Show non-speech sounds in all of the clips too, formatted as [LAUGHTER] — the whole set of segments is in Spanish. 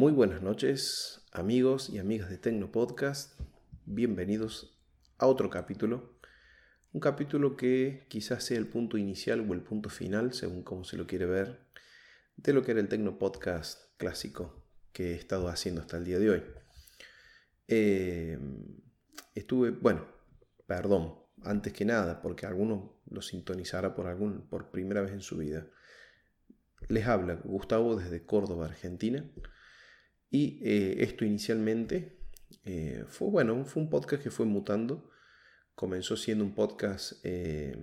Muy buenas noches, amigos y amigas de Tecno Podcast. Bienvenidos a otro capítulo. Un capítulo que quizás sea el punto inicial o el punto final, según cómo se lo quiere ver, de lo que era el Tecno Podcast clásico que he estado haciendo hasta el día de hoy. Eh, estuve, bueno, perdón, antes que nada, porque alguno lo sintonizará por, algún, por primera vez en su vida. Les habla Gustavo desde Córdoba, Argentina. Y eh, esto inicialmente eh, fue, bueno, fue un podcast que fue mutando. Comenzó siendo un podcast eh,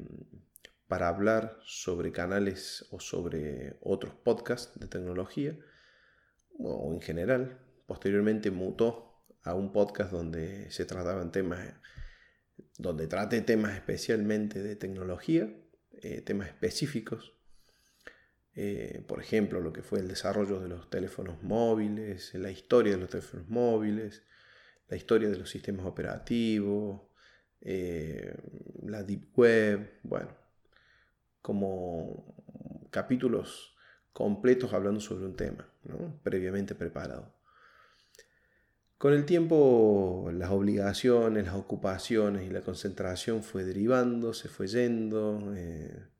para hablar sobre canales o sobre otros podcasts de tecnología o en general. Posteriormente mutó a un podcast donde se trataban temas, donde trate temas especialmente de tecnología, temas específicos eh, por ejemplo, lo que fue el desarrollo de los teléfonos móviles, la historia de los teléfonos móviles, la historia de los sistemas operativos, eh, la Deep Web, bueno, como capítulos completos hablando sobre un tema, previamente preparado. Con el tiempo las obligaciones, las ocupaciones y la concentración fue derivando, se fue yendo. Eh,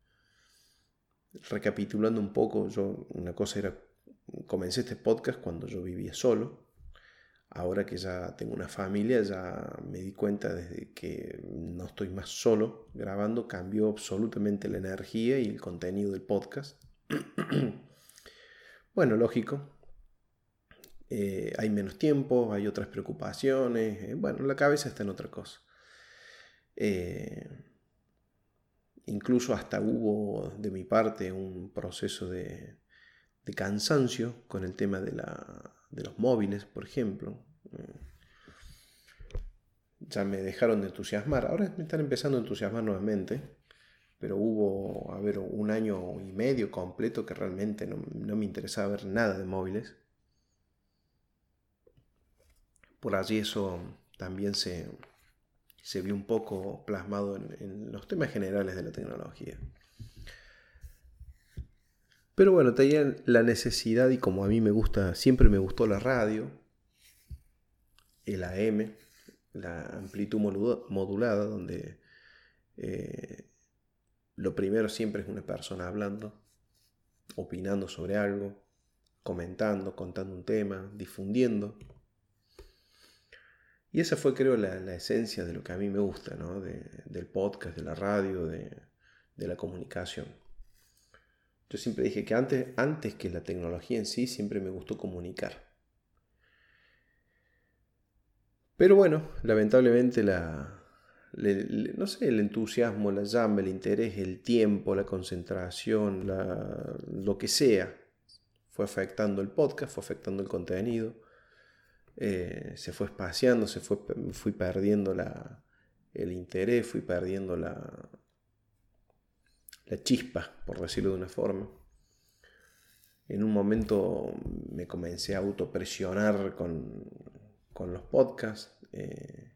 recapitulando un poco, yo una cosa era, comencé este podcast cuando yo vivía solo. Ahora que ya tengo una familia, ya me di cuenta desde que no estoy más solo grabando, cambió absolutamente la energía y el contenido del podcast. [CLEARS THROAT] bueno, lógico. Eh, hay menos tiempo, hay otras preocupaciones. Eh, bueno, la cabeza está en otra cosa. Eh, Incluso hasta hubo de mi parte un proceso de, cansancio con el tema de, los móviles, por ejemplo. Ya me dejaron de entusiasmar. Ahora me están empezando a entusiasmar nuevamente. Pero hubo, a ver, un año y medio completo que realmente no, no me interesaba ver nada de móviles. Por allí eso también se, se vio un poco plasmado en, los temas generales de la tecnología. Pero bueno, tenía la necesidad y como a mí me gusta, siempre me gustó la radio, el AM, la amplitud modulada, donde eh, lo primero siempre es una persona hablando, opinando sobre algo, comentando, contando un tema, difundiendo. Y esa fue, creo, la, esencia de lo que a mí me gusta, ¿no? del podcast, de la radio, de, la comunicación. Yo siempre dije que antes, antes que la tecnología en sí, siempre me gustó comunicar. Pero bueno, lamentablemente la, no sé, el entusiasmo, la llama, el interés, el tiempo, la concentración, lo que sea, fue afectando el podcast, fue afectando el contenido. Eh, se fue espaciando, se fue, fui perdiendo la, el interés, fui perdiendo la, la chispa, por decirlo de una forma. En un momento me comencé a autopresionar con, con los podcasts, eh,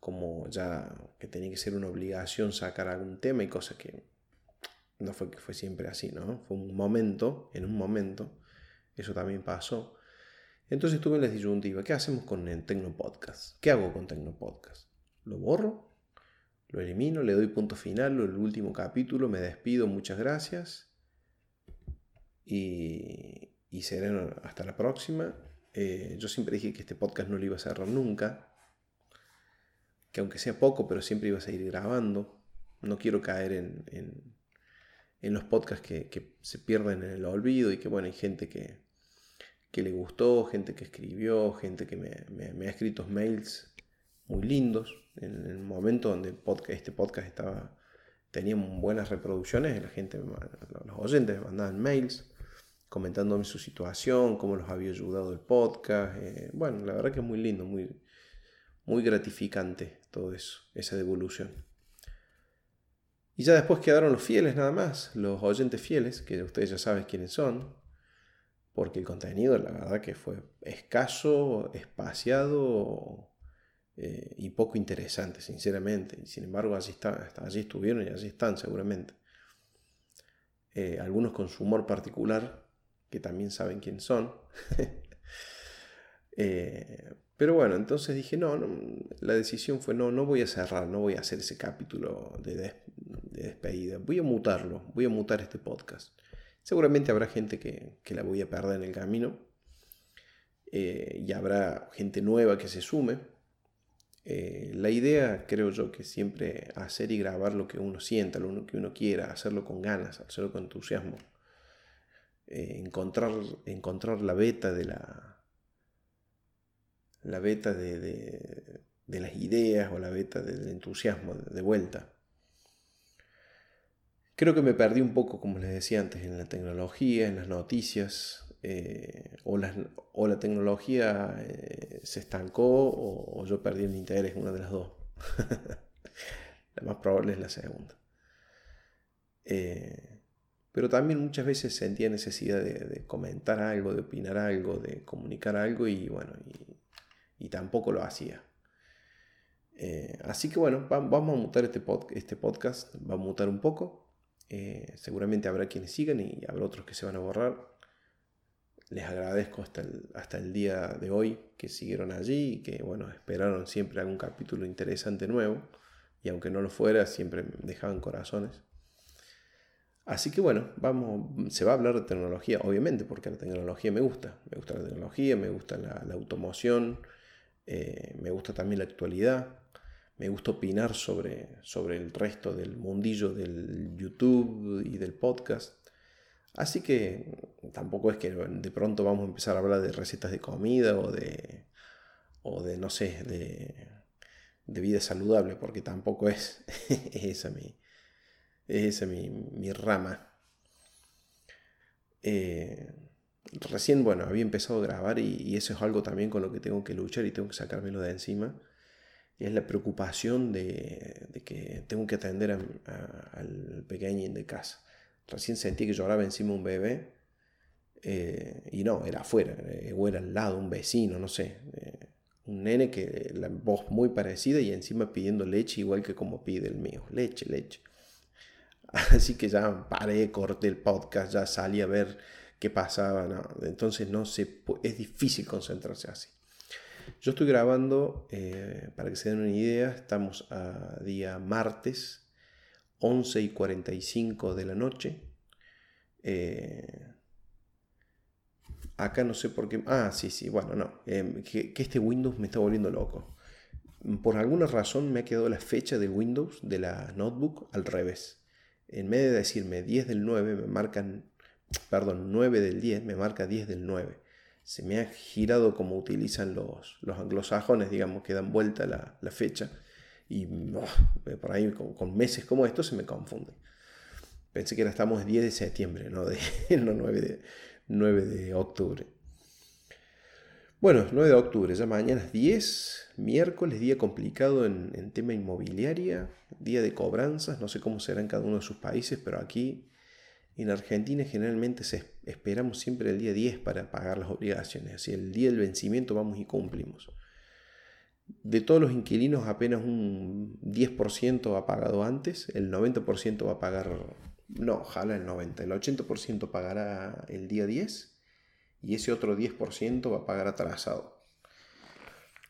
como ya que tenía que ser una obligación sacar algún tema y cosas que no fue que fue siempre así, ¿no? Fue un momento, en un momento, eso también pasó. Entonces estuve en la disyuntiva, ¿qué hacemos con el Tecnopodcast? ¿Qué hago con Tecnopodcast? ¿Lo borro? ¿Lo elimino? ¿Le doy punto final? ¿El último capítulo? ¿Me despido? Muchas gracias. Y, y será hasta la próxima. Eh, yo siempre dije que este podcast no lo iba a cerrar nunca. Que aunque sea poco, pero siempre iba a seguir grabando. No quiero caer en, en, los podcasts que, que se pierden en el olvido y que, bueno, hay gente que, que le gustó, gente que escribió, gente que me, ha escrito mails muy lindos. En el momento donde este podcast estaba, tenía buenas reproducciones, la gente, los oyentes me mandaban mails comentándome su situación, cómo los había ayudado el podcast. Eh, bueno, la verdad que es muy lindo, muy, muy gratificante todo eso, esa devolución. Y ya después quedaron los fieles nada más, los oyentes fieles, que ustedes ya saben quiénes son, porque el contenido la verdad que fue escaso, espaciado eh, y poco interesante, sinceramente. Sin embargo, allí estuvieron y allí están seguramente. Eh, algunos con su humor particular, que también saben quién son. [LAUGHS] Eh, pero bueno, entonces dije, no, la decisión fue, no, no voy a cerrar, no voy a hacer ese capítulo de, despedida, voy a mutarlo, voy a mutar este podcast. Seguramente habrá gente que, la voy a perder en el camino eh, y habrá gente nueva que se sume. Eh, la idea, creo yo, que siempre hacer y grabar lo que uno sienta, lo que uno quiera, hacerlo con ganas, hacerlo con entusiasmo. encontrar, encontrar la beta de la, la beta de, las ideas o la beta del entusiasmo de, vuelta. Creo que me perdí un poco, como les decía antes, en la tecnología, en las noticias, eh, o, la tecnología eh, se estancó o, yo perdí el interés, una de las dos. [LAUGHS] la más probable es la segunda. Eh, pero también muchas veces sentía necesidad de, comentar algo, de opinar algo, de comunicar algo y bueno, y tampoco lo hacía. Así que bueno, vamos a mutar este, este podcast, va a mutar un poco. Eh, seguramente habrá quienes sigan y habrá otros que se van a borrar. Les agradezco hasta el, hasta el día de hoy que siguieron allí y que bueno, esperaron siempre algún capítulo interesante nuevo. Y aunque no lo fuera, siempre dejaban corazones. Así que bueno, vamos, se va a hablar de tecnología, obviamente, porque la tecnología me gusta. Me gusta la tecnología, me gusta la, automoción, eh, me gusta también la actualidad, me gusta opinar sobre, sobre el resto del mundillo del YouTube y del podcast. Así que tampoco es que de pronto vamos a empezar a hablar de recetas de comida o de, o de no sé, de, vida saludable, porque tampoco [LAUGHS] es, esa mi, es esa mi, mi rama. Eh, recién, bueno, había empezado a grabar y, eso es algo también con lo que tengo que luchar y tengo que sacármelo de encima. Es la preocupación de, que tengo que atender al pequeño de casa. Recién sentí que lloraba encima un bebé eh, y no, era afuera, eh, o era al lado, un vecino, no sé. Eh, un nene que la voz muy parecida y encima pidiendo leche igual que como pide el mío. Leche, leche. [LAUGHS] Así que ya paré, corté el podcast, ya salí a ver qué pasaba. Entonces no se, es difícil concentrarse así. Yo estoy grabando, eh, para que se den una idea, estamos a día martes, 11 y 45 de la noche. Eh, acá no sé por qué. Ah, sí, sí, bueno, no. Eh, que, que, este Windows me está volviendo loco. Por alguna razón me ha quedado la fecha de Windows de la notebook al revés. En vez de decirme 10 del 9, me marcan perdón, 9 del 10, me marca 10 del 9. Se me ha girado como utilizan los, los anglosajones, digamos, que dan vuelta la, la fecha. Y oh, por ahí con, meses como estos se me confunde. Pensé que era estamos 10 de septiembre, no, de, [LAUGHS] 9, de, 9 de octubre. Bueno, 9 de octubre, ya mañana es 10, miércoles, día complicado en, en, tema inmobiliaria, día de cobranzas, no sé cómo será en cada uno de sus países, pero aquí en Argentina generalmente esperamos siempre el día 10 para pagar las obligaciones, así el día del vencimiento vamos y cumplimos. De todos los inquilinos apenas un 10% ha pagado antes, el 90% va a pagar, no, ojalá el 90%, el 80% pagará el día 10 y ese otro 10% va a pagar atrasado.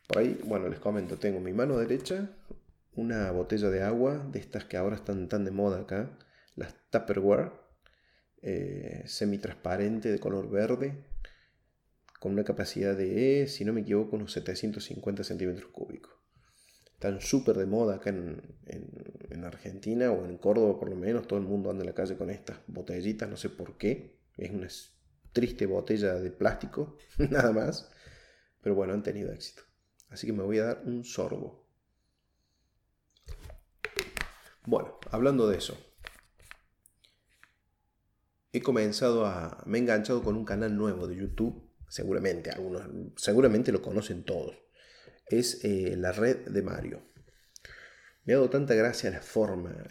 Por ahí, bueno, les comento, tengo mi mano derecha una botella de agua, de estas que ahora están tan de moda acá, las Tupperware, eh, semitransparente de color verde, con una capacidad de, si no me equivoco, unos 750 centímetros cúbicos. Están súper de moda acá en, Argentina o en Córdoba por lo menos. Todo el mundo anda en la calle con estas botellitas, no sé por qué. Es una triste botella de plástico, [LAUGHS] nada más. Pero bueno, han tenido éxito. Así que me voy a dar un sorbo. Bueno, hablando de eso, he comenzado a... me he enganchado con un canal nuevo de YouTube, seguramente, algunos, seguramente lo conocen todos. Es eh, la red de Mario. Me ha dado tanta gracia la forma,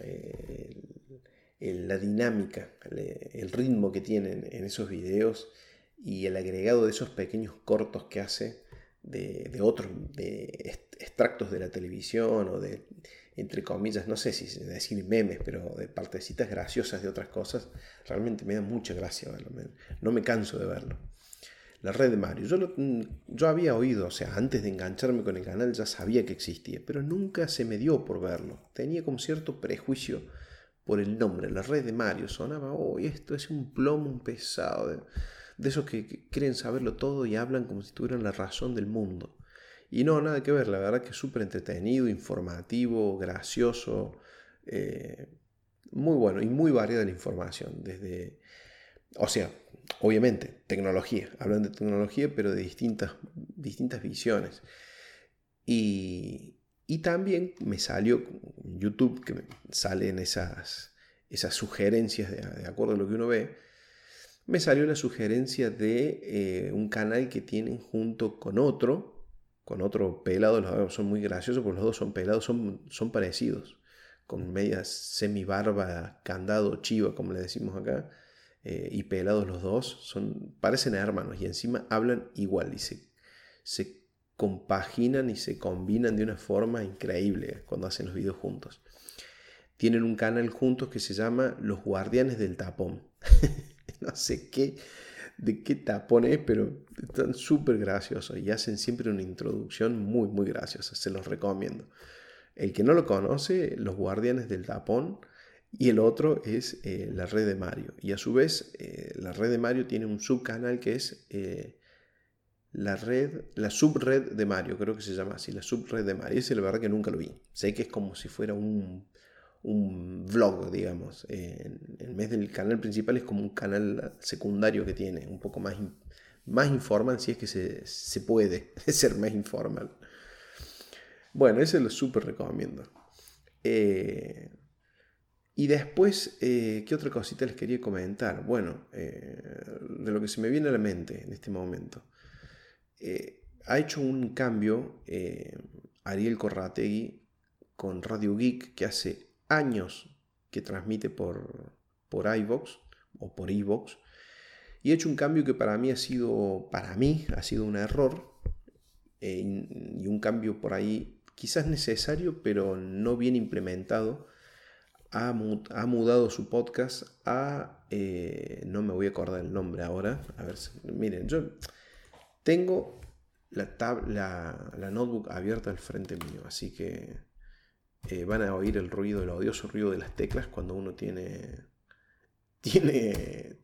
la dinámica, el, ritmo que tienen en esos videos y el agregado de esos pequeños cortos que hace de, de otros, de extractos de la televisión o de entre comillas, no sé si decir memes, pero de partecitas graciosas de otras cosas, realmente me da mucha gracia verlo. no me canso de verlo. la red de Mario. Yo, mm, yo había oído, o sea, antes de engancharme con el canal ya sabía que existía, pero nunca se me dio por verlo. Tenía como cierto prejuicio por el nombre, la red de Mario. Sonaba, oh, esto es un plomo pesado, de, esos que, que, saberlo todo y hablan como si tuvieran la razón del mundo. Y no, nada que ver, la verdad que es súper entretenido, informativo, gracioso, eh, muy bueno y muy variada la información, desde, o sea, obviamente, tecnología, hablan de tecnología, pero de distintas, distintas visiones. Y, y también me salió YouTube, que me salen esas, esas sugerencias de, de, acuerdo a lo que uno ve, me salió la sugerencia de eh, un canal que tienen junto con otro, con otro pelado, los son muy graciosos porque los dos son pelados, son, son parecidos, con media semi-barba, candado, chiva, como le decimos acá, eh, y pelados los dos, son, parecen hermanos y encima hablan igual y se, se compaginan y se combinan de una forma increíble cuando hacen los videos juntos. Tienen un canal juntos que se llama Los Guardianes del Tapón. [LAUGHS] no sé qué de qué tapones, pero están súper graciosos y hacen siempre una introducción muy, muy graciosa. Se los recomiendo. El que no lo conoce, Los Guardianes del Tapón, y el otro es eh, la red de Mario. Y a su vez, eh, la red de Mario tiene un subcanal que es eh, la red, la subred de Mario, creo que se llama así, la subred de Mario. Ese la verdad que nunca lo vi. Sé que es como si fuera un un vlog, digamos. en vez del canal principal es como un canal secundario que tiene, un poco más, más informal, si es que se, puede [LAUGHS] ser más informal. Bueno, ese lo súper recomiendo. Eh, y después, eh, ¿qué otra cosita les quería comentar? Bueno, eh, de lo que se me viene a la mente en este momento. ha hecho un cambio Ariel Corrategui con Radio Geek que hace años que transmite por, por iVox o por iVox y he hecho un cambio que para mí ha sido, para mí ha sido un error y un cambio por ahí quizás necesario pero no bien implementado. Ha, ha mudado su podcast a, eh, no me voy a acordar el nombre ahora, a ver, miren, yo tengo la, tab, la, la notebook abierta al frente mío, así que eh, van a oír el ruido, el odioso ruido de las teclas cuando uno tiene. Tiene.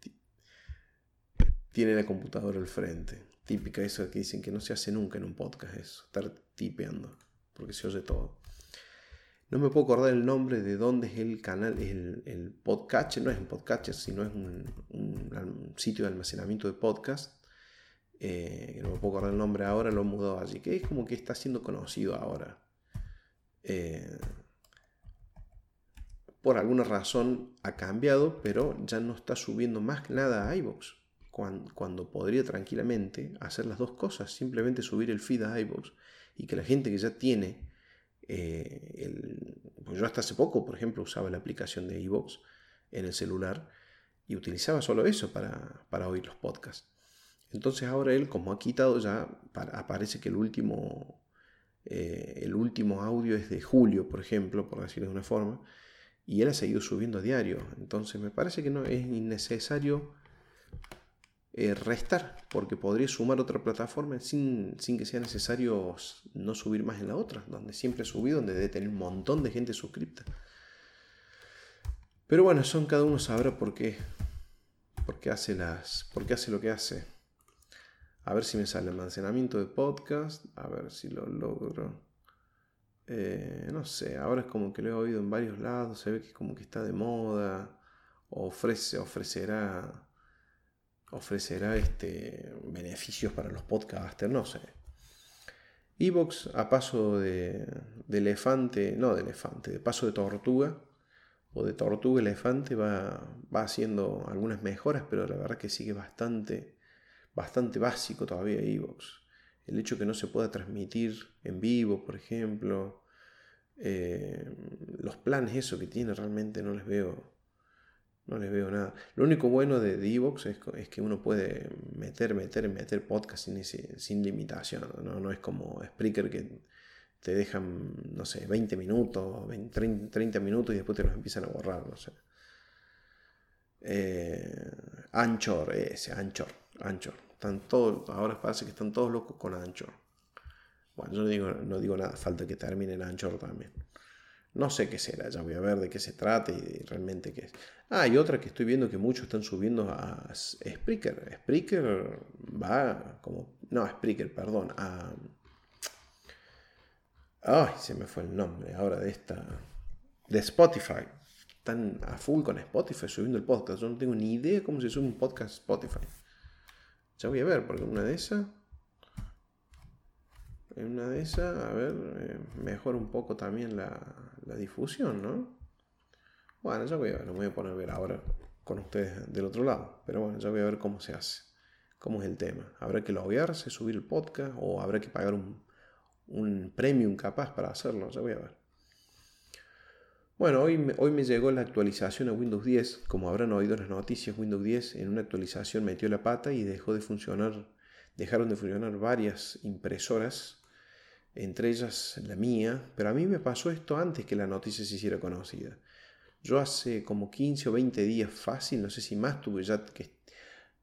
Tiene la computadora al frente. Típica eso que dicen que no se hace nunca en un podcast, eso, estar tipeando, porque se oye todo. No me puedo acordar el nombre de dónde es el canal, el, el podcast, no es un podcast, sino es un, sitio de almacenamiento de podcast. Eh, no me puedo acordar el nombre ahora, lo he mudado allí, que es como que está siendo conocido ahora. Eh, por alguna razón ha cambiado, pero ya no está subiendo más nada a iVoox. Cuando, podría tranquilamente hacer las dos cosas, simplemente subir el feed a iVoox y que la gente que ya tiene, eh, pues yo hasta hace poco, por ejemplo, usaba la aplicación de iVoox en el celular y utilizaba solo eso para, para oír los podcasts. Entonces ahora él, como ha quitado ya, aparece que el último eh, el último audio es de julio, por ejemplo, por decirlo de una forma, y él ha seguido subiendo a diario. Entonces me parece que no es innecesario eh, restar, porque podría sumar otra plataforma sin, sin, que sea necesario no subir más en la otra, donde siempre subido, donde debe tener un montón de gente suscripta. Pero bueno, son cada uno sabrá por qué, por qué hace las, por qué hace lo que hace. A ver si me sale almacenamiento de podcast. A ver si lo logro. Eh, no sé, ahora es como que lo he oído en varios lados. Se ve que como que está de moda. Ofrece, ofrecerá. Ofrecerá este, beneficios para los podcasters, no sé. Evox a paso de, de, elefante, no de elefante, de paso de tortuga o de tortuga elefante va, va haciendo algunas mejoras, pero la verdad que sigue bastante bastante básico todavía Evox. El hecho que no se pueda transmitir en vivo, por ejemplo. Eh, los planes, eso que tiene, realmente no les veo. No les veo nada. Lo único bueno de, Evox es, que uno puede meter, meter, meter podcast sin, sin limitación. ¿no? no es como Spreaker que te dejan, no sé, 20 minutos, 30 minutos y después te los empiezan a borrar, no sé. Eh, Anchor, ese, Anchor. Anchor. Están todos, ahora parece que están todos locos con Anchor. Bueno, yo no digo, no digo nada, falta que termine el Anchor también. No sé qué será, ya voy a ver de qué se trata y realmente qué es. Ah, y otra que estoy viendo que muchos están subiendo a Spreaker. Spreaker va como... No, Spreaker, perdón. A... Ay, se me fue el nombre ahora de esta... De Spotify. Están a full con Spotify subiendo el podcast. Yo no tengo ni idea cómo se sube un podcast Spotify. Ya voy a ver, porque una de esas... En una de esas, a ver, eh, mejora un poco también la, difusión, ¿no? Bueno, ya voy a ver, lo voy a poner a ver ahora con ustedes del otro lado. Pero bueno, ya voy a ver cómo se hace, cómo es el tema. ¿Habrá que loguearse, subir el podcast o habrá que pagar un, un premium capaz para hacerlo? Ya voy a ver. Bueno, hoy, hoy me llegó la actualización a Windows 10. Como habrán oído las noticias, Windows 10 en una actualización metió la pata y dejó de funcionar, dejaron de funcionar varias impresoras entre ellas la mía, pero a mí me pasó esto antes que la noticia se hiciera conocida. Yo hace como 15 o 20 días fácil, no sé si más, tuve ya que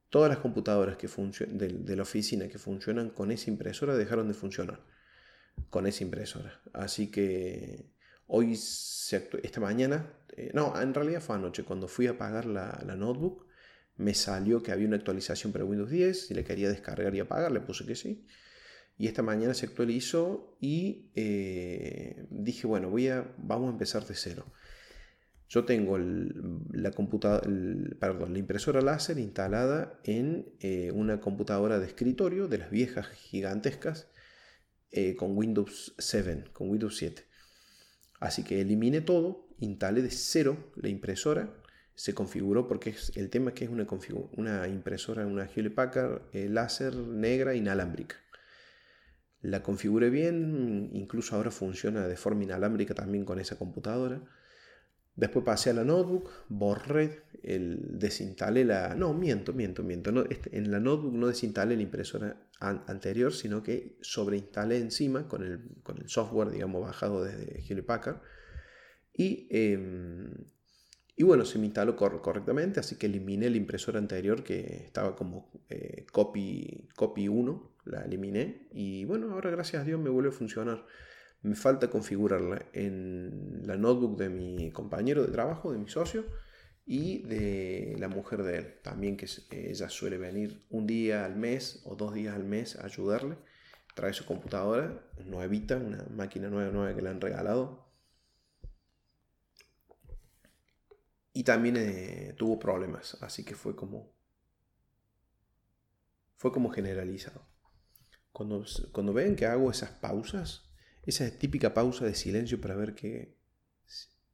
todas las computadoras que de, de, la oficina que funcionan con esa impresora dejaron de funcionar con esa impresora. Así que hoy, esta mañana, eh, no, en realidad fue anoche, cuando fui a pagar la, la, notebook, me salió que había una actualización para Windows 10, y le quería descargar y apagar, le puse que sí. Y esta mañana se actualizó y eh, dije, bueno, voy a, vamos a empezar de cero. Yo tengo la, perdón, la impresora láser instalada en eh, una computadora de escritorio de las viejas gigantescas con Windows 7, con Windows 7. Así que eliminé todo, instalé de cero la impresora, se configuró porque es, el tema es que es una, impresora, una Hewlett Packard láser negra inalámbrica. La configuré bien, incluso ahora funciona de forma inalámbrica también con esa computadora. Después pasé a la notebook, borré, el, desinstalé la... No, miento, miento, miento. No, este, en la notebook no desinstalé la impresora anterior, sino que sobreinstalé encima con el, con el software, digamos, bajado desde Hewlett Packard. Y, em, y bueno, se me instaló correctamente, así que eliminé la impresora anterior que estaba como eh, copy, copy 1 la eliminé y bueno, ahora gracias a Dios me vuelve a funcionar. Me falta configurarla en la notebook de mi compañero de trabajo, de mi socio y de la mujer de él. También que ella suele venir un día al mes o dos días al mes a ayudarle. Trae su computadora nuevita, una máquina nueva, nueva que le han regalado. Y también eh, tuvo problemas, así que fue como fue como generalizado. Cuando, cuando ven que hago esas pausas, esa típica pausa de silencio para ver que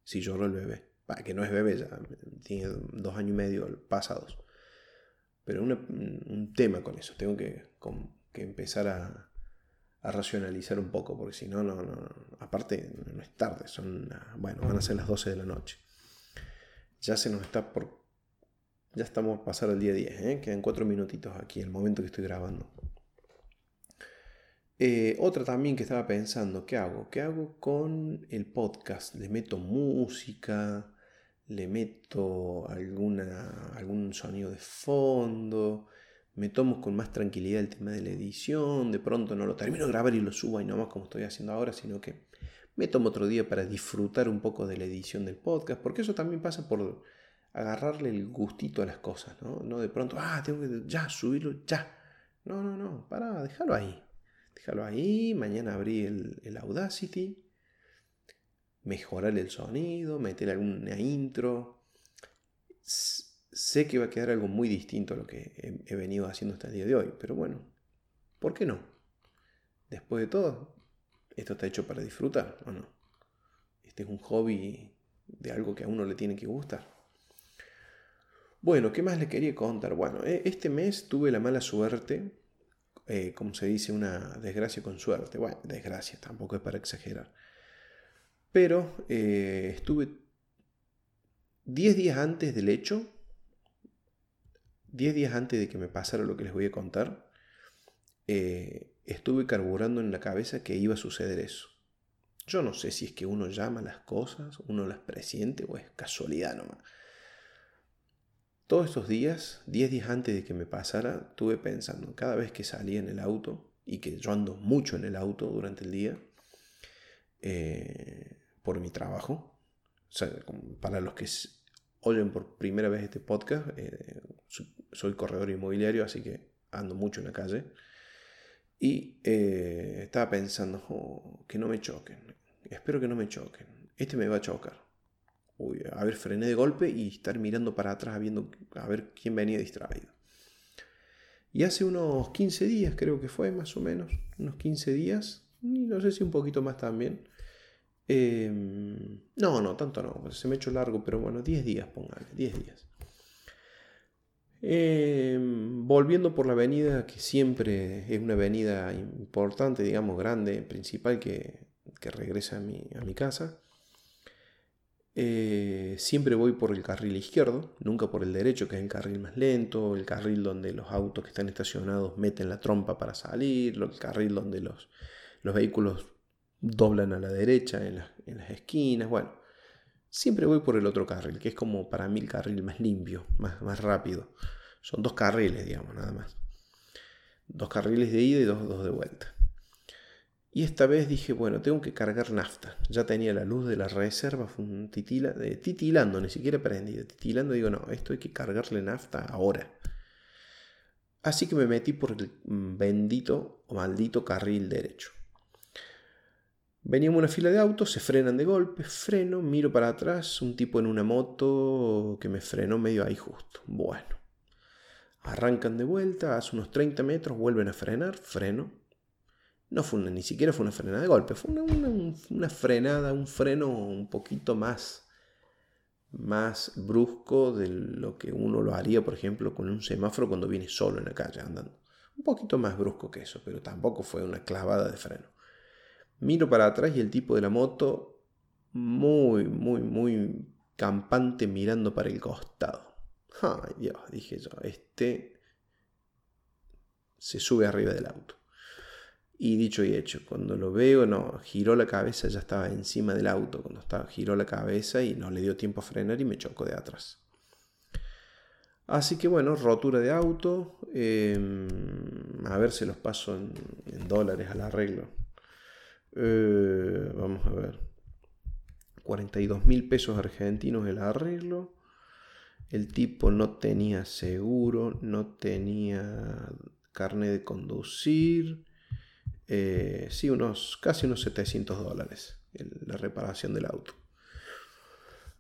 si lloro el bebé, que no es bebé ya, tiene dos años y medio pasados. Pero un tema con eso, tengo que, que empezar a, a, racionalizar un poco, porque si no, no, no, aparte no es tarde, son, bueno, van a ser las 12 de la noche. Ya se nos está por, ya estamos a pasar el día 10, ¿eh? quedan cuatro minutitos aquí, el momento que estoy grabando. Eh, otra también que estaba pensando, ¿qué hago? ¿Qué hago con el podcast? ¿Le meto música? ¿Le meto alguna, algún sonido de fondo? ¿Me tomo con más tranquilidad el tema de la edición? De pronto no lo termino de grabar y lo subo ahí nomás como estoy haciendo ahora, sino que me tomo otro día para disfrutar un poco de la edición del podcast, porque eso también pasa por agarrarle el gustito a las cosas, ¿no? No de pronto, ah, tengo que ya subirlo, ya. No, no, no, para, dejarlo ahí Déjalo ahí, mañana abrí el, Audacity, mejorar el sonido, meter alguna intro. sé que va a quedar algo muy distinto a lo que he, venido haciendo hasta el día de hoy, pero bueno, ¿por qué no? Después de todo, esto está hecho para disfrutar, ¿o no? Este es un hobby de algo que a uno le tiene que gustar. Bueno, ¿qué más le quería contar? Bueno, e, este mes tuve la mala suerte eh, como se dice, una desgracia con suerte. Bueno, desgracia, tampoco es para exagerar. Pero eh, estuve 10 días antes del hecho, 10 días antes de que me pasara lo que les voy a contar, eh, estuve carburando en la cabeza que iba a suceder eso. Yo no sé si es que uno llama las cosas, uno las presiente o es casualidad nomás. todos estos días, 10 días antes de que me pasara, estuve pensando, cada vez que salía en el auto, y que yo ando mucho en el auto durante el día, eh, por mi trabajo, o sea, para los que oyen por primera vez este podcast, eh, soy corredor inmobiliario, así que ando mucho en la calle. Y eh, estaba pensando, oh, que no me choquen. Espero que no me choquen. Este me va a chocar. Uy, a ver, frené de golpe y estar mirando para atrás viendo a ver quién venía distraído. Y hace unos 15 días, creo que fue más o menos, unos 15 días, y no sé si un poquito más también. Em, no, no, tanto no, se me ha largo, pero bueno, 10 días, póngale, 10 días. Em, volviendo por la avenida, que siempre es una avenida importante, digamos, grande, principal, que, regresa a mi, a mi casa. Eh, siempre voy por el carril izquierdo, nunca por el derecho, que es el carril más lento, el carril donde los autos que están estacionados meten la trompa para salir, el carril donde los, los vehículos doblan a la derecha en, las esquinas, bueno. Siempre voy por el otro carril, que es como para mí el carril más limpio, más, rápido. Son dos carriles, digamos, nada más. Dos carriles de ida y dos, de vuelta. Y esta vez dije, bueno, tengo que cargar nafta. Ya tenía la luz de la reserva titila, titilando, ni siquiera prendida. Titilando, digo, no, esto hay que cargarle nafta ahora. Así que me metí por el bendito o maldito carril derecho. Veníamos una fila de autos, se frenan de golpe, freno, miro para atrás, un tipo en una moto que me frenó medio ahí justo. Bueno, arrancan de vuelta, hace unos 30 metros, vuelven a frenar, freno. No fue ni siquiera fue una frenada de golpe, fue una, frenada, un freno un poquito más, más brusco de lo que uno lo haría, por ejemplo, con un semáforo cuando viene solo en la calle andando. Un poquito más brusco que eso, pero tampoco fue una clavada de freno. Miro para atrás y el tipo de la moto muy, muy, muy campante mirando para el costado. Ay Dios, dije yo, este se sube arriba del auto. Y dicho y hecho, cuando lo veo, no, giró la cabeza, ya estaba encima del auto, cuando estaba, giró la cabeza y no le dio tiempo a frenar y me chocó de atrás. Así que bueno, rotura de auto, em, a ver si los paso en, en dólares al arreglo. Eh, vamos a ver. 42 mil pesos argentinos el arreglo. El tipo no tenía seguro, no tenía carne de conducir. Eh, sí, unos, casi unos 700 dólares la reparación del auto.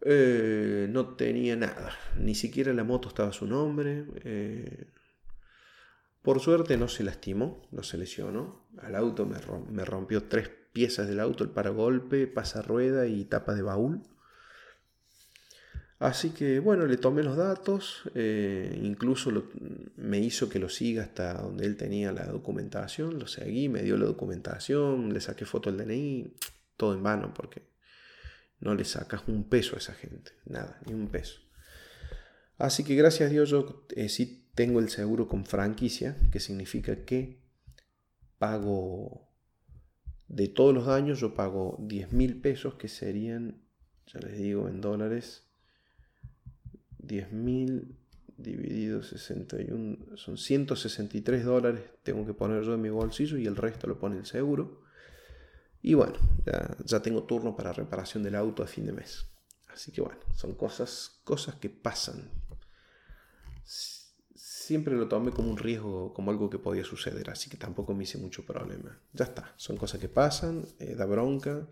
Eh, no tenía nada, ni siquiera la moto estaba a su nombre. Por suerte no se lastimó, no se lesionó. Al auto me, rompió tres piezas del auto, el paragolpe, rueda y tapa de baúl. Así que bueno, le tomé los datos, eh, incluso me hizo que lo siga hasta donde él tenía la documentación, lo seguí, me dio la documentación, le saqué foto del DNI, todo en vano porque no le sacas un peso a esa gente, nada, ni un peso. Así que gracias a Dios yo eh, sí tengo el seguro con franquicia, que significa que pago de todos los daños yo pago 10 mil pesos, que serían, ya les digo, en dólares, 10 mil dividido 61, son 163 dólares, tengo que poner yo en mi bolsillo y el resto lo pone el seguro. Y bueno, ya, ya tengo turno para reparación del auto a fin de mes. Así que bueno, son cosas, cosas que pasan siempre lo tomé como un riesgo, como algo que podía suceder, así que tampoco me hice mucho problema. Ya está, son cosas que pasan, eh, da bronca,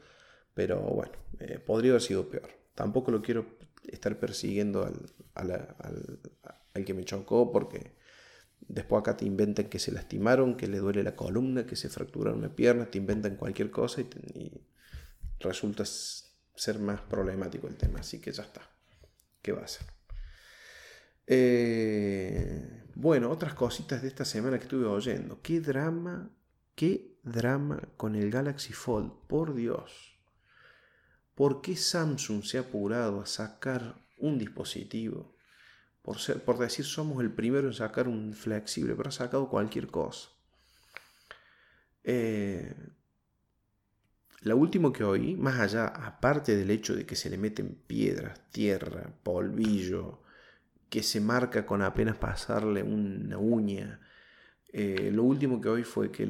pero bueno, eh, podría haber sido peor. Tampoco lo quiero estar persiguiendo al, que me chocó porque después acá te inventan que se lastimaron, que le duele la columna, que se fracturaron una pierna, te inventan cualquier cosa y, y resulta ser más problemático el tema, así que ya está. ¿Qué va a ser? Eh, bueno, otras cositas de esta semana que estuve oyendo. Qué drama, qué drama con el Galaxy Fold, por Dios. ¿Por qué Samsung se ha apurado a sacar un dispositivo? Por, decir somos el primero en sacar un flexible, pero ha sacado cualquier cosa. Eh, lo último que oí, más allá, aparte del hecho de que se le meten piedras, tierra, polvillo, que se marca con apenas pasarle una uña. Eh, lo último que hoy fue que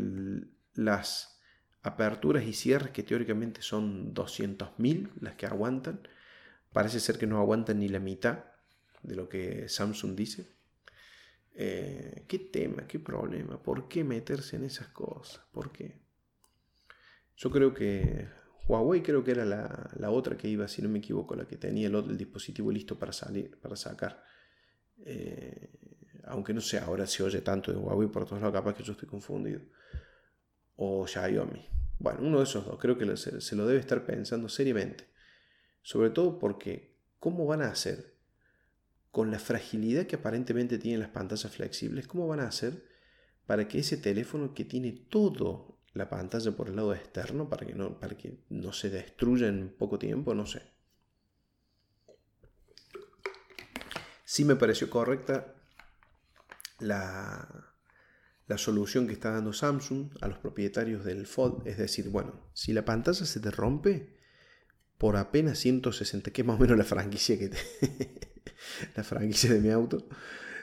las aperturas y cierres, que teóricamente son 200.000 las que aguantan, parece ser que no aguantan ni la mitad de lo que Samsung dice. Eh, ¿Qué tema? ¿Qué problema? ¿Por qué meterse en esas cosas? ¿Por qué? Yo creo que Huawei creo que era la, otra que iba, si no me equivoco, la que tenía el, el dispositivo listo para salir, para sacar. Eh, aunque no sé, ahora se oye tanto de Huawei por todos lados, capaz que yo estoy confundido. O Xiaomi. Bueno, uno de esos dos, creo que se, lo debe estar pensando seriamente. Sobre todo porque, ¿cómo van a hacer? Con la fragilidad que aparentemente tienen las pantallas flexibles, ¿cómo van a hacer para que ese teléfono que tiene todo la pantalla por el lado externo, para que no, para que no se destruya en poco tiempo, no sé. Sí me pareció correcta la, la solución que está dando Samsung a los propietarios del Fold. Es decir, bueno, si la pantalla se te rompe por apenas 160, que es más o menos la franquicia que [LAUGHS] la franquicia de mi auto,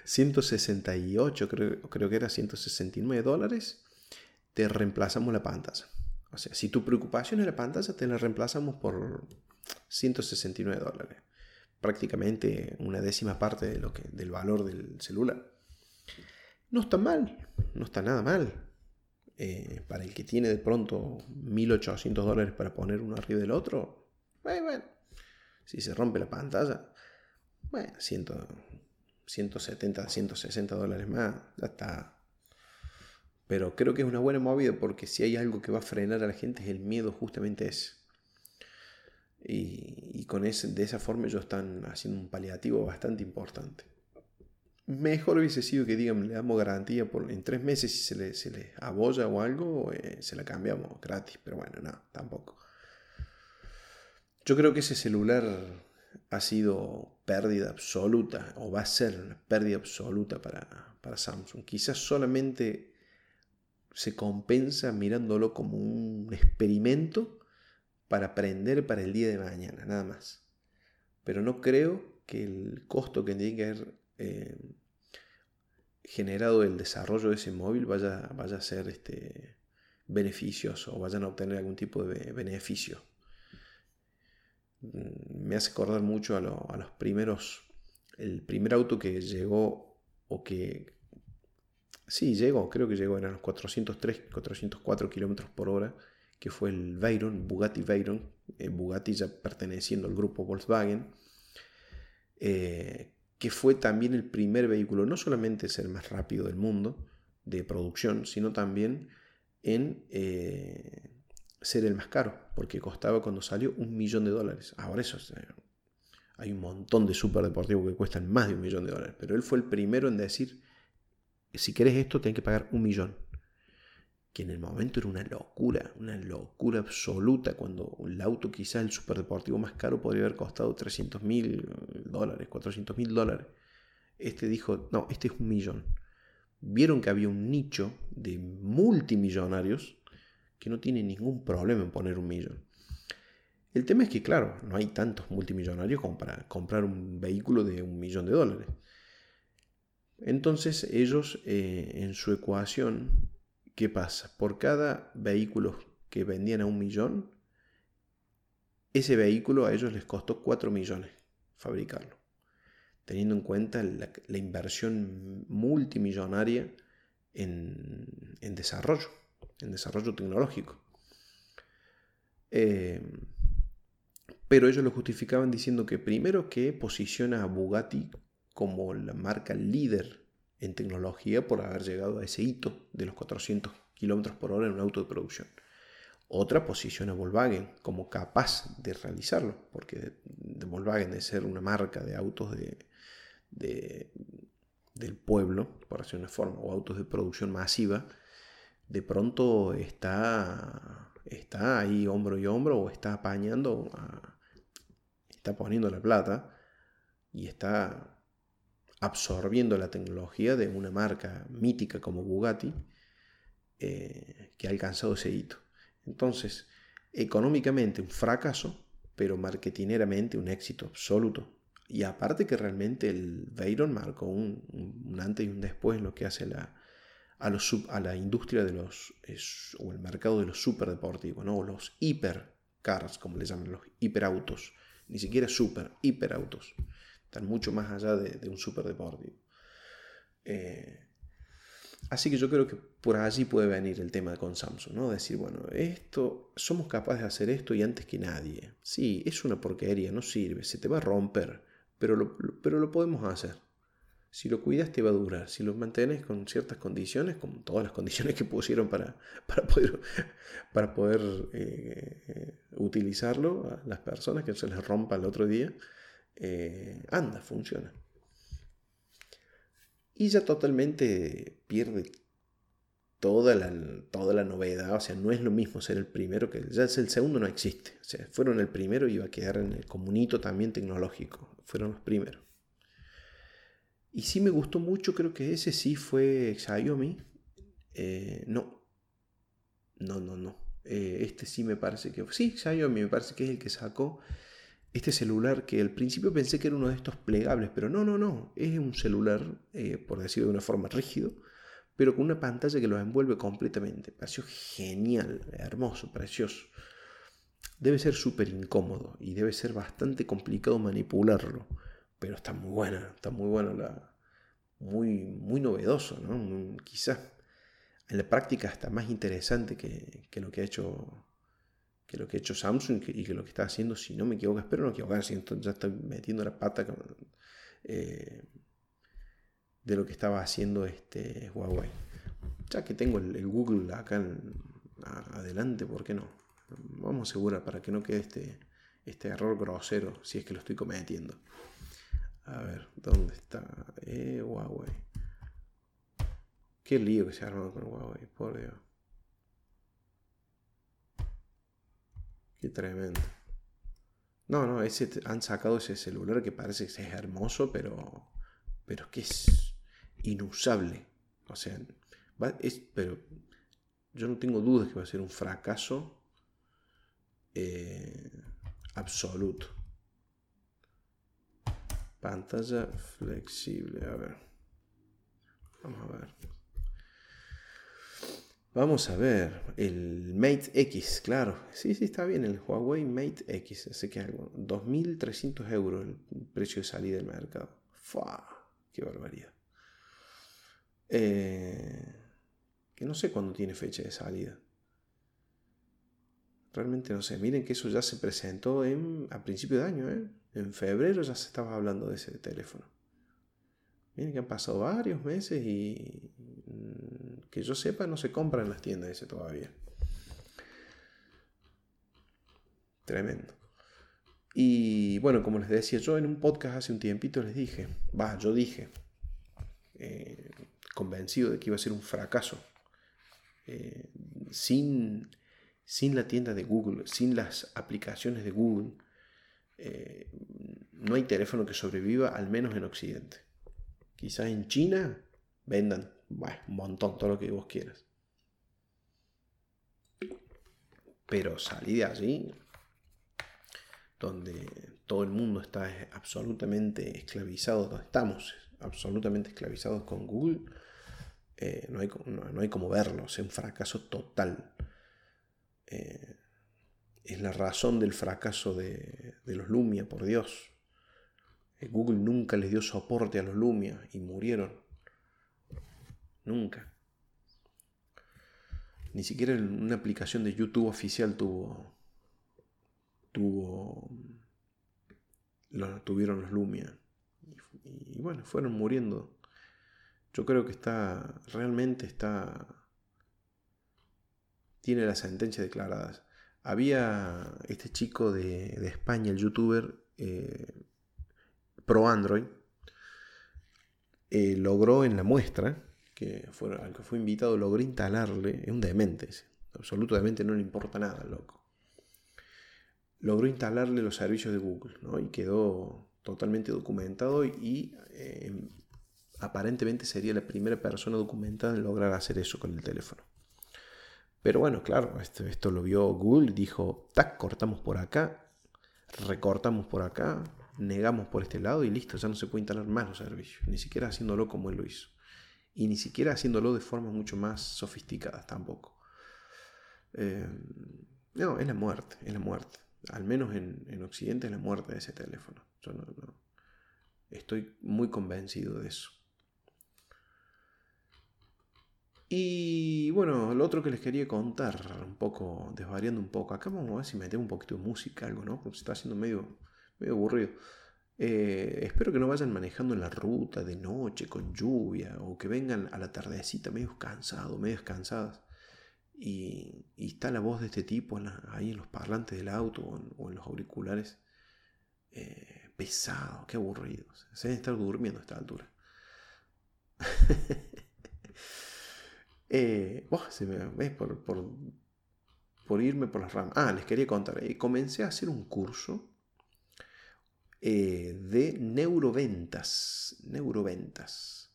168, creo, creo que era 169 dólares, te reemplazamos la pantalla. O sea, si tu preocupación es la pantalla, te la reemplazamos por 169 dólares prácticamente una décima parte de lo que, del valor del celular. No está mal, no está nada mal. Eh, para el que tiene de pronto 1.800 dólares para poner uno arriba del otro, bueno, si se rompe la pantalla, bueno, 170, 160 dólares más, ya está. Pero creo que es una buena movida porque si hay algo que va a frenar a la gente es el miedo justamente ese. Y, con ese, de esa forma ellos están haciendo un paliativo bastante importante. Mejor hubiese sido que digan, le damos garantía por, en tres meses si se le, se le abolla o algo, eh, se la cambiamos gratis, pero bueno, no, tampoco. Yo creo que ese celular ha sido pérdida absoluta, o va a ser una pérdida absoluta para, para Samsung. Quizás solamente se compensa mirándolo como un experimento para aprender para el día de mañana, nada más. Pero no creo que el costo que tiene que haber eh, generado el desarrollo de ese móvil vaya, vaya a ser este, beneficioso o vayan a obtener algún tipo de beneficio. Mm, me hace acordar mucho a, los primeros, el primer auto que llegó o que Sí, llegó, creo que llegó, eran los 403, 404 kilómetros por hora que fue el Veyron, Bugatti Veyron, eh, Bugatti ya perteneciendo al grupo Volkswagen, eh, que fue también el primer vehículo, no solamente ser más rápido del mundo de producción, sino también en eh, ser el más caro, porque costaba cuando salió un millón de dólares. Ahora eso, hay un montón de superdeportivos que cuestan más de un millón de dólares, pero él fue el primero en decir, si querés esto, tenés que pagar un millón que en el momento era una locura, una locura absoluta, cuando el auto quizás el superdeportivo más caro podría haber costado 300 mil dólares, 400 mil dólares. Este dijo, no, este es un millón. Vieron que había un nicho de multimillonarios que no tienen ningún problema en poner un millón. El tema es que, claro, no hay tantos multimillonarios como para comprar un vehículo de un millón de dólares. Entonces ellos eh, en su ecuación ¿Qué pasa? Por cada vehículo que vendían a un millón, ese vehículo a ellos les costó 4 millones fabricarlo, teniendo en cuenta la, inversión multimillonaria en, desarrollo, en desarrollo tecnológico. Eh, pero ellos lo justificaban diciendo que primero que posiciona a Bugatti como la marca líder en tecnología por haber llegado a ese hito de los 400 km por hora en un auto de producción. Otra posición a Volkswagen como capaz de realizarlo, porque Volkswagen de ser una marca de autos de, del pueblo, por decir una forma, o autos de producción masiva, de pronto está, está ahí hombro y hombro o está apañando, está poniendo la plata y está absorbiendo la tecnología de una marca mítica como Bugatti eh, que ha alcanzado ese hito. Entonces, económicamente un fracaso, pero marketineramente un éxito absoluto. y aparte que realmente el Veyron marcó un, antes y un después en lo que hace a la industria de los, o el mercado de los superdeportivos, ¿no? o los hipercars, como le llaman, los hiperautos. Ni siquiera super, hiperautos. Están mucho más allá de, un superdeportivo. Eh, así que yo creo que por allí puede venir el tema con Samsung, ¿no? Decir, bueno, esto, somos capaces de hacer esto y antes que nadie. Sí, es una porquería, no sirve, se te va a romper pero lo, pero lo podemos hacer. Si lo cuidas te va a durar. Si lo mantienes con ciertas condiciones, con todas las condiciones que pusieron para, para poder, para poder eh, eh, utilizarlo a las personas, que se les rompa el otro día, eh, anda, funciona. Y ya totalmente pierde toda la, toda la novedad. O sea, no es lo mismo ser el primero que ya es el segundo, no existe. Fueron el primero y iba a quedar en el comunito también tecnológico. Fueron los primeros. Y sí me gustó mucho, creo que ese sí fue Xiaomi. Eh, no. No, no, no. Eh, este sí me parece que... Sí, Xiaomi me parece que es el que sacó este celular que al principio pensé que era uno de estos plegables, pero no, no, no. Es un celular, eh, por decirlo de una forma rígido, pero con una pantalla que lo envuelve completamente. Pareció genial, hermoso, precioso. Debe ser súper incómodo y debe ser bastante complicado manipularlo, pero está muy buena, está muy buena la... Muy, muy novedoso, ¿no? Quizás en la práctica está más interesante que, lo que ha hecho que lo que ha hecho Samsung y que lo que está haciendo, si no me equivoco, espero no equivocarme, ya estoy metiendo la pata eh, de lo que estaba haciendo este Huawei. Ya que tengo el, Google acá adelante, ¿por qué no? Vamos a asegurar para que no quede este, este error grosero, si es que lo estoy cometiendo. A ver, ¿dónde está? Eh, Huawei. Qué lío que se armado con Huawei, por Dios. Qué tremendo. No, no, ese, han sacado ese celular que parece que es hermoso, pero, pero que es inusable. O sea, es, pero yo no tengo dudas que va a ser un fracaso eh, absoluto. Pantalla flexible. A ver. Vamos a ver. Vamos a ver. El Mate X, claro. Sí, sí, está bien. El Huawei Mate X. Así que algo. 2.300 euros el precio de salida del mercado. ¡Fua! ¡Qué barbaridad! Eh, que no sé cuándo tiene fecha de salida. Realmente no sé. Miren que eso ya se presentó en, a principio de año. ¿eh? En febrero ya se estaba hablando de ese teléfono. Miren que han pasado varios meses y que yo sepa no se compra en las tiendas ese todavía. Tremendo. Y bueno, como les decía yo en un podcast hace un tiempito les dije, va, yo dije, eh, convencido de que iba a ser un fracaso. Eh, sin, sin la tienda de Google, sin las aplicaciones de Google, eh, no hay teléfono que sobreviva, al menos en Occidente. Quizás en China vendan un montón, todo lo que vos quieras. Pero salí de allí, donde todo el mundo está absolutamente esclavizado, donde estamos absolutamente esclavizados con Google, eh, no, hay, no, hay, como verlo, es un fracaso total. Eh, es la razón del fracaso de, los Lumia, por Dios. Eh, Google nunca les dio soporte a los Lumia y murieron. Nunca. Ni siquiera una aplicación de YouTube oficial tuvo. tuvo. Lo, tuvieron los Lumia. y bueno, fueron muriendo yo creo que está, realmente está, tiene la sentencia declarada. Había este chico de, España, el youtuber eh, pro Android, eh, logró en la muestra, que fue, al que fue invitado, logró instalarle, es un demente, absolutamente no le importa nada, loco. Logró instalarle los servicios de Google, ¿no? Y quedó totalmente documentado y eh, aparentemente sería la primera persona documentada en lograr hacer eso con el teléfono. Pero bueno, claro, esto, esto lo vio Google, dijo, tac, cortamos por acá, recortamos por acá, negamos por este lado y listo, ya no se puede instalar más los servicios, ni siquiera haciéndolo como él lo hizo. Y ni siquiera haciéndolo de formas mucho más sofisticadas tampoco. Eh, no, es la muerte, es la muerte. Al menos en, Occidente es la muerte de ese teléfono. Yo no, estoy muy convencido de eso. Y bueno, lo otro que les quería contar, un poco, desvariando un poco. Acá vamos a ver si metemos un poquito de música, algo, ¿no? Porque se está haciendo medio, medio aburrido. Eh, espero que no vayan manejando en la ruta de noche con lluvia o que vengan a la tardecita medio cansados, medio cansadas. Y, está la voz de este tipo ahí en los parlantes del auto o en, los auriculares. Eh, pesado, qué aburrido. Se deben estar durmiendo a esta altura. [LAUGHS] Eh, se me, por, por, irme por las ramas. Ah, les quería contar. Comencé a hacer un curso eh, de neuroventas. Neuroventas.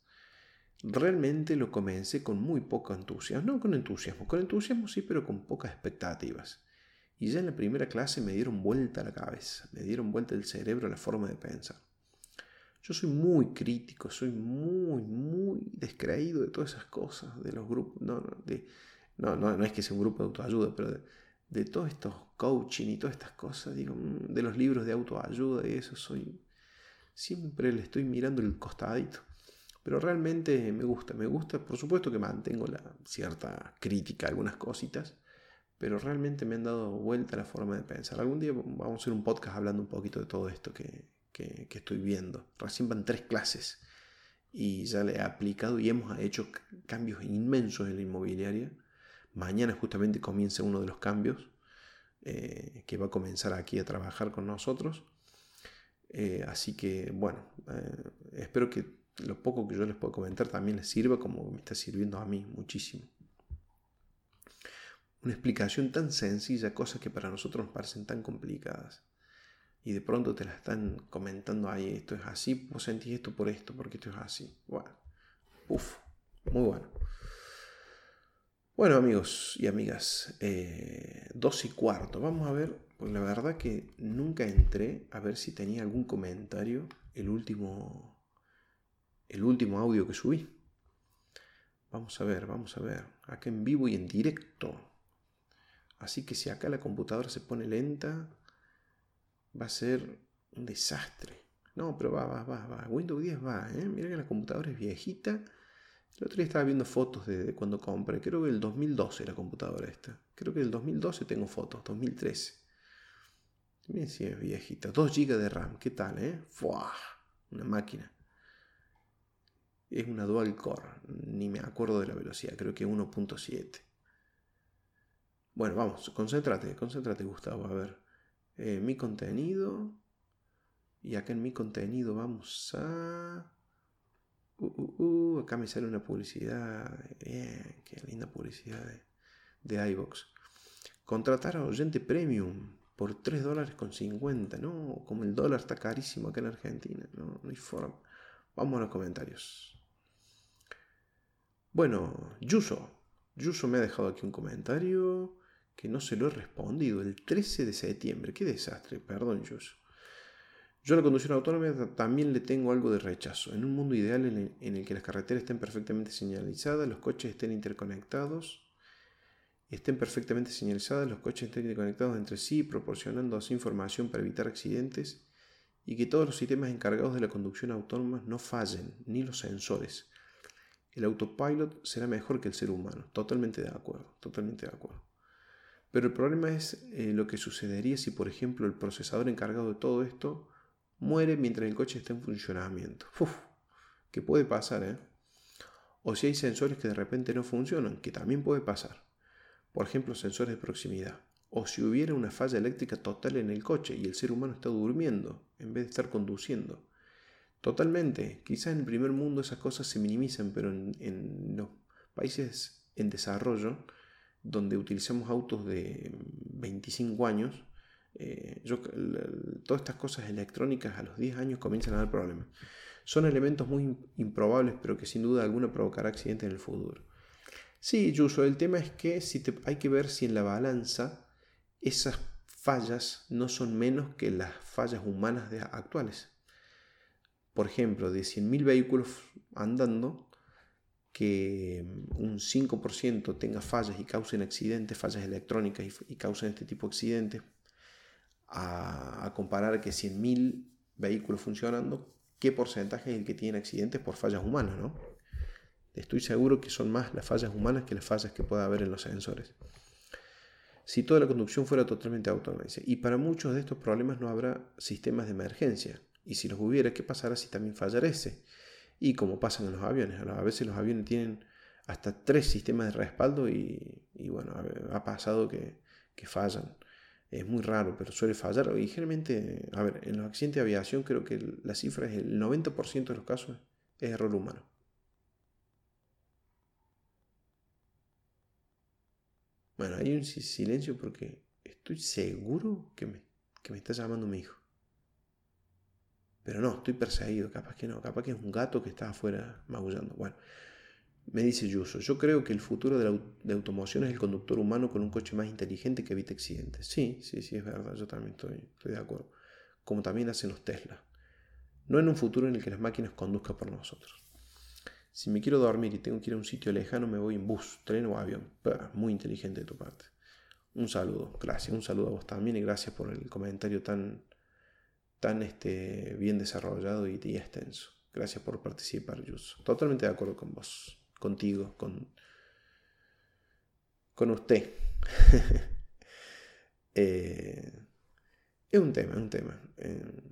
Realmente lo comencé con muy poco entusiasmo. No con entusiasmo. Con entusiasmo sí, pero con pocas expectativas. Y ya en la primera clase me dieron vuelta la cabeza. Me dieron vuelta el cerebro, la forma de pensar. Yo soy muy crítico, soy muy, muy descreído de todas esas cosas, de los grupos, no, no, de, no, no, es que sea un grupo de autoayuda, pero todos estos coaching y todas estas cosas, digo, mm, de los libros de autoayuda y eso, soy, siempre le estoy mirando el costadito. Pero realmente me gusta, me gusta, por supuesto que mantengo la cierta crítica a algunas cositas, pero realmente me han dado vuelta la forma de pensar. Algún día vamos a hacer un podcast hablando un poquito de todo esto que, que, estoy viendo. Recién van tres clases y ya le he aplicado y hemos hecho cambios inmensos en la inmobiliaria. Mañana justamente comienza uno de los cambios eh, que va a comenzar aquí a trabajar con nosotros. Eh, así que bueno, eh, espero que lo poco que yo les puedo comentar también les sirva como me está sirviendo a mí muchísimo. Una explicación tan sencilla, cosas que para nosotros nos parecen tan complicadas y de pronto te la están comentando ahí, esto es así, vos esto por esto, porque esto es así. Bueno, uff, muy bueno. Bueno amigos y amigas, eh, dos y cuarto, vamos a ver, pues la verdad que nunca entré a ver si tenía algún comentario el último, el último audio que subí. Vamos a ver, vamos a ver, acá en vivo y en directo. Así que si acá la computadora se pone lenta, va a ser un desastre. No, pero va, va, va, va. Windows 10 va, ¿eh? Mira que la computadora es viejita. El otro día estaba viendo fotos de, cuando compré. Creo que el 2012 la computadora esta. Creo que el 2012 tengo fotos, 2013. Miren si es viejita. 2 GB de RAM, ¿qué tal, eh? ¡Fua! Una máquina. Es una dual core. Ni me acuerdo de la velocidad. Creo que 1.7. Bueno, vamos, concéntrate, concéntrate, Gustavo. A ver. Eh, mi contenido. Y acá en mi contenido vamos a... Uh, uh, uh, acá me sale una publicidad. Bien, qué linda publicidad de, de iVox. Contratar a oyente premium por 3 dólares con 50. No, como el dólar está carísimo acá en Argentina. No, hay forma. Vamos a los comentarios. Bueno, Yuso. Yuso me ha dejado aquí un comentario que no se lo he respondido el 13 de septiembre. Qué desastre, perdón, yo. Yo a la conducción autónoma también le tengo algo de rechazo. En un mundo ideal en el, que las carreteras estén perfectamente señalizadas, los coches estén interconectados, estén perfectamente señalizadas, los coches estén interconectados entre sí, proporcionando así información para evitar accidentes y que todos los sistemas encargados de la conducción autónoma no fallen, ni los sensores. El autopilot será mejor que el ser humano. Totalmente de acuerdo, totalmente de acuerdo. Pero el problema es eh, lo que sucedería si, por ejemplo, el procesador encargado de todo esto muere mientras el coche está en funcionamiento. Uf, que puede pasar, ¿eh? O si hay sensores que de repente no funcionan, que también puede pasar. Por ejemplo, sensores de proximidad. O si hubiera una falla eléctrica total en el coche y el ser humano está durmiendo en vez de estar conduciendo. Totalmente. Quizás en el primer mundo esas cosas se minimizan, pero en, en los países en desarrollo donde utilizamos autos de 25 años, eh, todas estas cosas electrónicas a los 10 años comienzan a dar problemas. Son elementos muy improbables, pero que sin duda alguna provocará accidentes en el futuro. Sí, Yuso, el tema es que hay que ver si en la balanza esas fallas no son menos que las fallas humanas actuales. Por ejemplo, de 100.000 vehículos andando, que un 5% tenga fallas y causen accidentes, fallas electrónicas y, causen este tipo de accidentes, a, comparar que 100.000 vehículos funcionando, ¿qué porcentaje es el que tiene accidentes por fallas humanas? ¿no? Estoy seguro que son más las fallas humanas que las fallas que pueda haber en los sensores. Si toda la conducción fuera totalmente autónoma. Y para muchos de estos problemas no habrá sistemas de emergencia. Y si los hubiera, ¿qué pasará si también fallara ese? Y como pasa en los aviones, a veces los aviones tienen hasta tres sistemas de respaldo y, bueno, ha pasado que, fallan. Es muy raro, pero suele fallar. Y generalmente, a ver, en los accidentes de aviación creo que la cifra es el 90% de los casos es error humano. Bueno, hay un silencio porque estoy seguro que me, que me está llamando mi hijo. Pero no, estoy perseguido, capaz que no, capaz que es un gato que está afuera maullando. Bueno, me dice Yuso, yo creo que el futuro de la automoción es el conductor humano con un coche más inteligente que evite accidentes. Sí, sí, sí, es verdad, yo también estoy, estoy de acuerdo. Como también hacen los Tesla. No en un futuro en el que las máquinas conduzcan por nosotros. Si me quiero dormir y tengo que ir a un sitio lejano, me voy en bus, tren o avión. muy inteligente de tu parte. Un saludo, gracias. Un saludo a vos también y gracias por el comentario tan, tan este, bien desarrollado y, extenso. Gracias por participar, Jus. Totalmente de acuerdo con vos, contigo, con, con usted. [LAUGHS] Eh, es un tema, es un tema. Eh,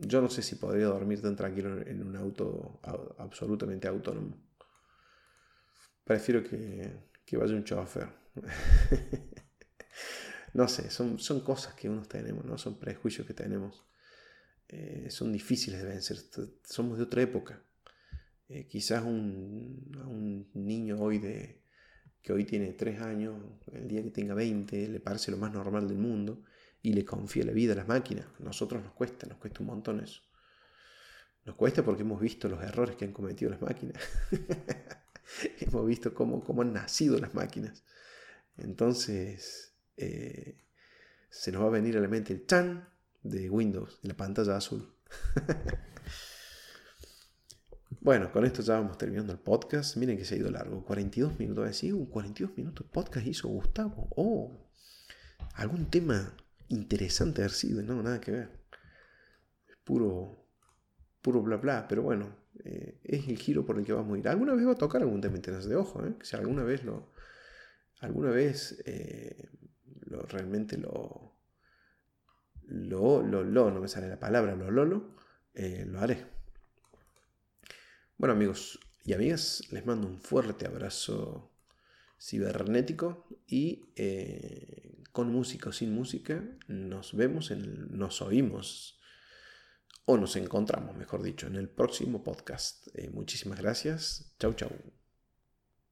yo no sé si podría dormir tan tranquilo en un auto absolutamente autónomo. Prefiero que, que vaya un chofer. [LAUGHS] no sé, son, son cosas que uno tenemos, ¿no? Son prejuicios que tenemos. Eh, son difíciles de vencer. Somos de otra época. Eh, quizás un, un niño hoy que hoy tiene 3 años, el día que tenga 20, le parece lo más normal del mundo y le confía la vida a las máquinas. Nosotros nos cuesta, nos cuesta un montón eso. Nos cuesta porque hemos visto los errores que han cometido las máquinas. [LAUGHS] hemos visto cómo, cómo han nacido las máquinas. Entonces, eh, se nos va a venir a la mente el chan de Windows, de la pantalla azul. [LAUGHS] bueno, con esto ya vamos terminando el podcast. Miren que se ha ido largo, 42 minutos. Así, un 42 minutos podcast hizo Gustavo. Oh, algún tema interesante haber sido, no, nada que ver. Es puro, puro bla bla, pero bueno, eh, es el giro por el que vamos a ir. Alguna vez va a tocar algún tema interesante de ojo, ¿eh? si alguna vez lo, alguna vez eh, lo, realmente lo, lo, lo, lo, no me sale la palabra, lo, lo, lo, lo haré. Bueno amigos y amigas, les mando un fuerte abrazo cibernético y eh, con música o sin música nos vemos, en nos oímos o nos encontramos, mejor dicho, en el próximo podcast. muchísimas gracias. Chau, chau.